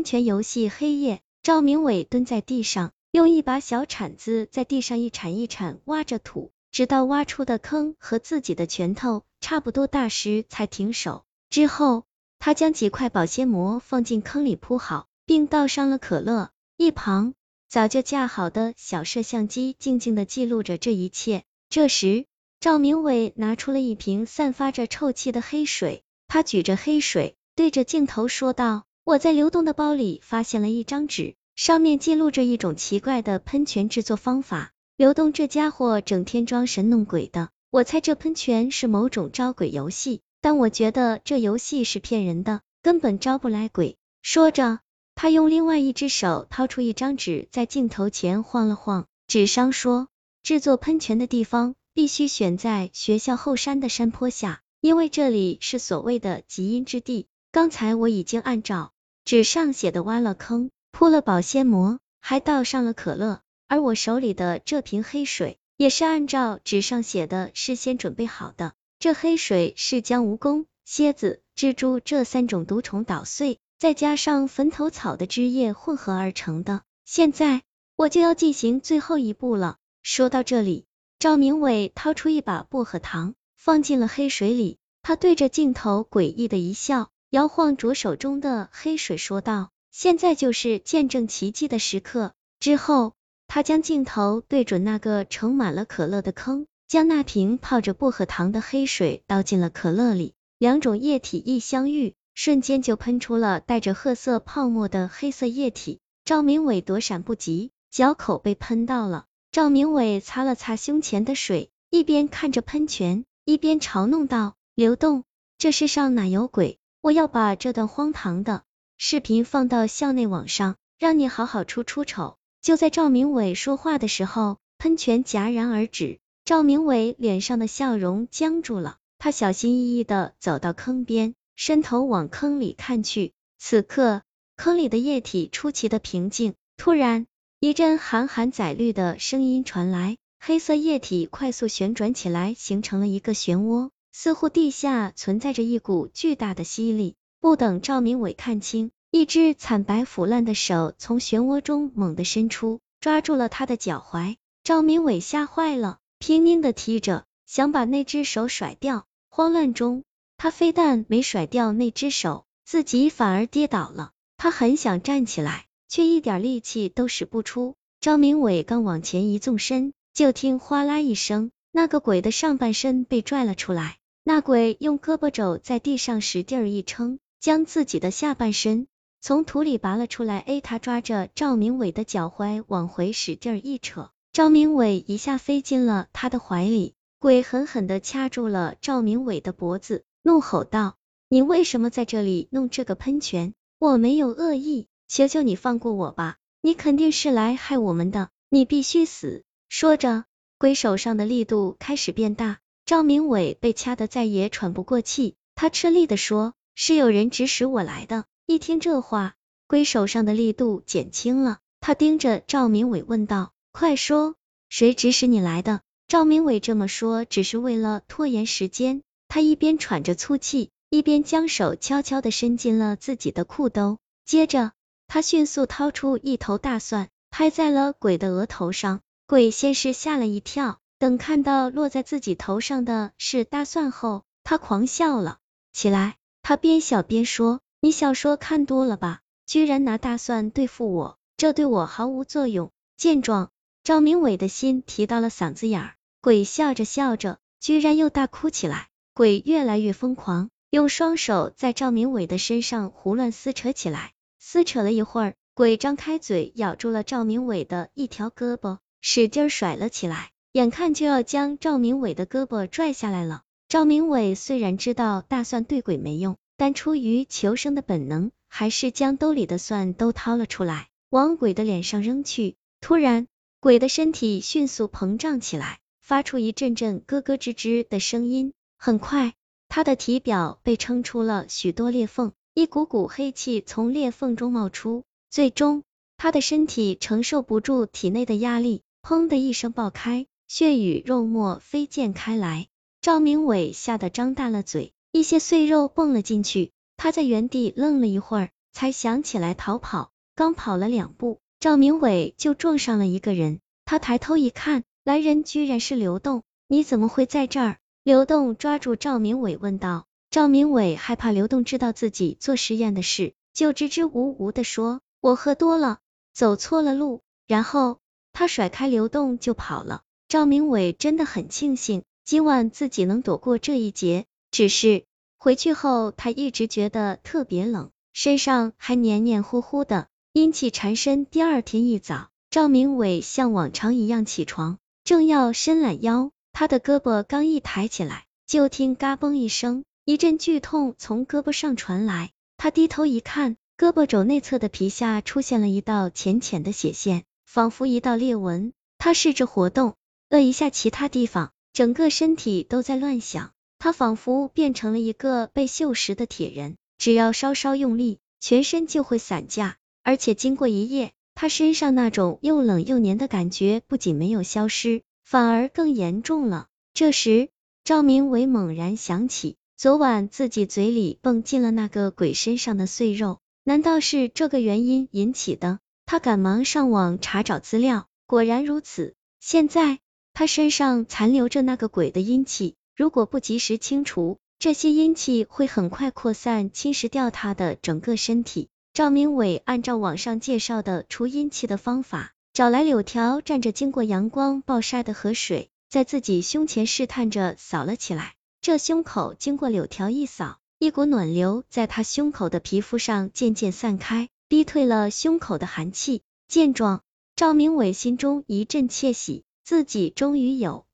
安全游戏黑夜，赵明伟蹲在地上，用一把小铲子在地上一铲一铲挖着土，直到挖出的坑和自己的拳头差不多大时才停手。之后，他将几块保鲜膜放进坑里铺好，并倒上了可乐。一旁早就架好的小摄像机静静的记录着这一切。这时，赵明伟拿出了一瓶散发着臭气的黑水，他举着黑水。对着镜头说道：“我在刘栋的包里发现了一张纸，上面记录着一种奇怪的喷泉制作方法。刘栋这家伙整天装神弄鬼的，我猜这喷泉是某种招鬼游戏，但我觉得这游戏是骗人的，根本招不来鬼。”说着，他用另外一只手掏出一张纸，在镜头前晃了晃，纸上说：“制作喷泉的地方必须选在学校后山的山坡下，因为这里是所谓的极阴之地。”刚才我已经按照纸上写的挖了坑，铺了保鲜膜，还倒上了可乐，而我手里的这瓶黑水也是按照纸上写的事先准备好的。这黑水是将蜈蚣、蝎子、蜘蛛这三种毒虫捣碎，再加上坟头草的汁液混合而成的。现在我就要进行最后一步了。说到这里，赵明伟掏出一把薄荷糖，放进了黑水里，他对着镜头诡异的一笑。摇晃着手中的黑水，说道：“现在就是见证奇迹的时刻。”之后，他将镜头对准那个盛满了可乐的坑，将那瓶泡着薄荷糖的黑水倒进了可乐里。两种液体一相遇，瞬间就喷出了带着褐色泡沫的黑色液体。赵明伟躲闪不及，脚口被喷到了。赵明伟擦了擦胸前的水，一边看着喷泉，一边嘲弄道：“流动，这世上哪有鬼？”我要把这段荒唐的视频放到校内网上，让你好好出出丑。就在赵明伟说话的时候，喷泉戛然而止，赵明伟脸上的笑容僵住了。他小心翼翼的走到坑边，伸头往坑里看去。此刻，坑里的液体出奇的平静。突然，一阵寒寒载绿的声音传来，黑色液体快速旋转起来，形成了一个漩涡。似乎地下存在着一股巨大的吸力。不等赵明伟看清，一只惨白腐烂的手从漩涡中猛地伸出，抓住了他的脚踝。赵明伟吓坏了，拼命的踢着，想把那只手甩掉。慌乱中，他非但没甩掉那只手，自己反而跌倒了。他很想站起来，却一点力气都使不出。赵明伟刚往前一纵身，就听哗啦一声，那个鬼的上半身被拽了出来。那鬼用胳膊肘在地上使劲一撑，将自己的下半身从土里拔了出来。哎，他抓着赵明伟的脚踝往回使劲一扯，赵明伟一下飞进了他的怀里。鬼狠狠的掐住了赵明伟的脖子，怒吼道：“你为什么在这里弄这个喷泉？我没有恶意，求求你放过我吧！你肯定是来害我们的，你必须死！”说着，鬼手上的力度开始变大。赵明伟被掐得再也喘不过气，他吃力的说：“是有人指使我来的。”一听这话，龟手上的力度减轻了，他盯着赵明伟问道：“快说，谁指使你来的？”赵明伟这么说只是为了拖延时间，他一边喘着粗气，一边将手悄悄的伸进了自己的裤兜，接着他迅速掏出一头大蒜，拍在了鬼的额头上。鬼先是吓了一跳。等看到落在自己头上的是大蒜后，他狂笑了起来。他边笑边说：“你小说看多了吧？居然拿大蒜对付我，这对我毫无作用。”见状，赵明伟的心提到了嗓子眼儿。鬼笑着笑着，居然又大哭起来。鬼越来越疯狂，用双手在赵明伟的身上胡乱撕扯起来。撕扯了一会儿，鬼张开嘴咬住了赵明伟的一条胳膊，使劲甩了起来。眼看就要将赵明伟的胳膊拽下来了，赵明伟虽然知道大蒜对鬼没用，但出于求生的本能，还是将兜里的蒜都掏了出来，往鬼的脸上扔去。突然，鬼的身体迅速膨胀起来，发出一阵阵咯咯吱吱的声音。很快，他的体表被撑出了许多裂缝，一股股黑气从裂缝中冒出，最终，他的身体承受不住体内的压力，砰的一声爆开。血与肉沫飞溅开来，赵明伟吓得张大了嘴，一些碎肉蹦了进去。他在原地愣了一会儿，才想起来逃跑。刚跑了两步，赵明伟就撞上了一个人。他抬头一看，来人居然是刘栋。你怎么会在这儿？刘栋抓住赵明伟问道。赵明伟害怕刘栋知道自己做实验的事，就支支吾吾的说：“我喝多了，走错了路。”然后他甩开刘栋就跑了。赵明伟真的很庆幸今晚自己能躲过这一劫，只是回去后他一直觉得特别冷，身上还黏黏糊糊的，阴气缠身。第二天一早，赵明伟像往常一样起床，正要伸懒腰，他的胳膊刚一抬起来，就听嘎嘣一声。一阵剧痛从胳膊上传来，他低头一看，胳膊肘内侧的皮下出现了一道浅浅的血线，仿佛一道裂纹。他试着活动了一下其他地方，整个身体都在乱响。他仿佛变成了一个被锈蚀的铁人，只要稍稍用力，全身就会散架。而且经过一夜，他身上那种又冷又黏的感觉不仅没有消失，反而更严重了。这时，赵明伟猛然想起。昨晚自己嘴里蹦进了那个鬼身上的碎肉，难道是这个原因引起的？他赶忙上网查找资料，果然如此。现在他身上残留着那个鬼的阴气，如果不及时清除，这些阴气会很快扩散，侵蚀掉他的整个身体。赵明伟按照网上介绍的除阴气的方法，找来柳条蘸着经过阳光暴晒的河水，在自己胸前试探着扫了起来。这胸口经过柳条一扫，一股暖流在他胸口的皮肤上渐渐散开，逼退了胸口的寒气。见状，赵明伟心中一阵窃喜，自己终于有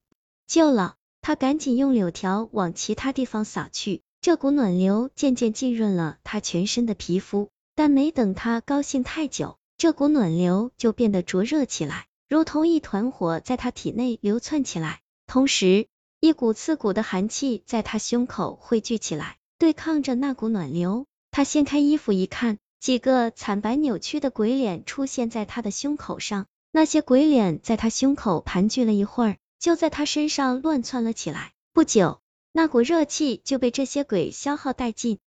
救了。他赶紧用柳条往其他地方扫去，这股暖流渐渐浸润了他全身的皮肤。但没等他高兴太久，这股暖流就变得灼热起来，如同一团火在他体内流窜起来，同时。一股刺骨的寒气在他胸口汇聚起来，对抗着那股暖流。他掀开衣服一看，几个惨白扭曲的鬼脸出现在他的胸口上。那些鬼脸在他胸口盘踞了一会儿，就在他身上乱窜了起来。不久，那股热气就被这些鬼消耗殆尽。